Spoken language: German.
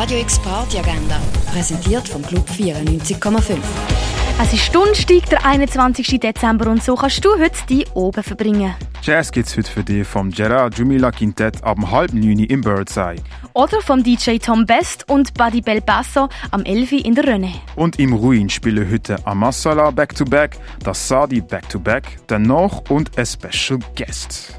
Radio X Party Agenda, präsentiert vom Club 94,5. Es ist Donnerstag, der 21. Dezember und so kannst du heute die oben verbringen. Jazz gibt's heute für dich vom Gerard Jumila Quintett ab halb neun im Birdseye. Oder vom DJ Tom Best und Buddy Belbasso am 11 in der Rönne. Und im Ruin spielen heute Amassala Back-to-Back, das Sadi Back-to-Back, danach und ein Special Guest.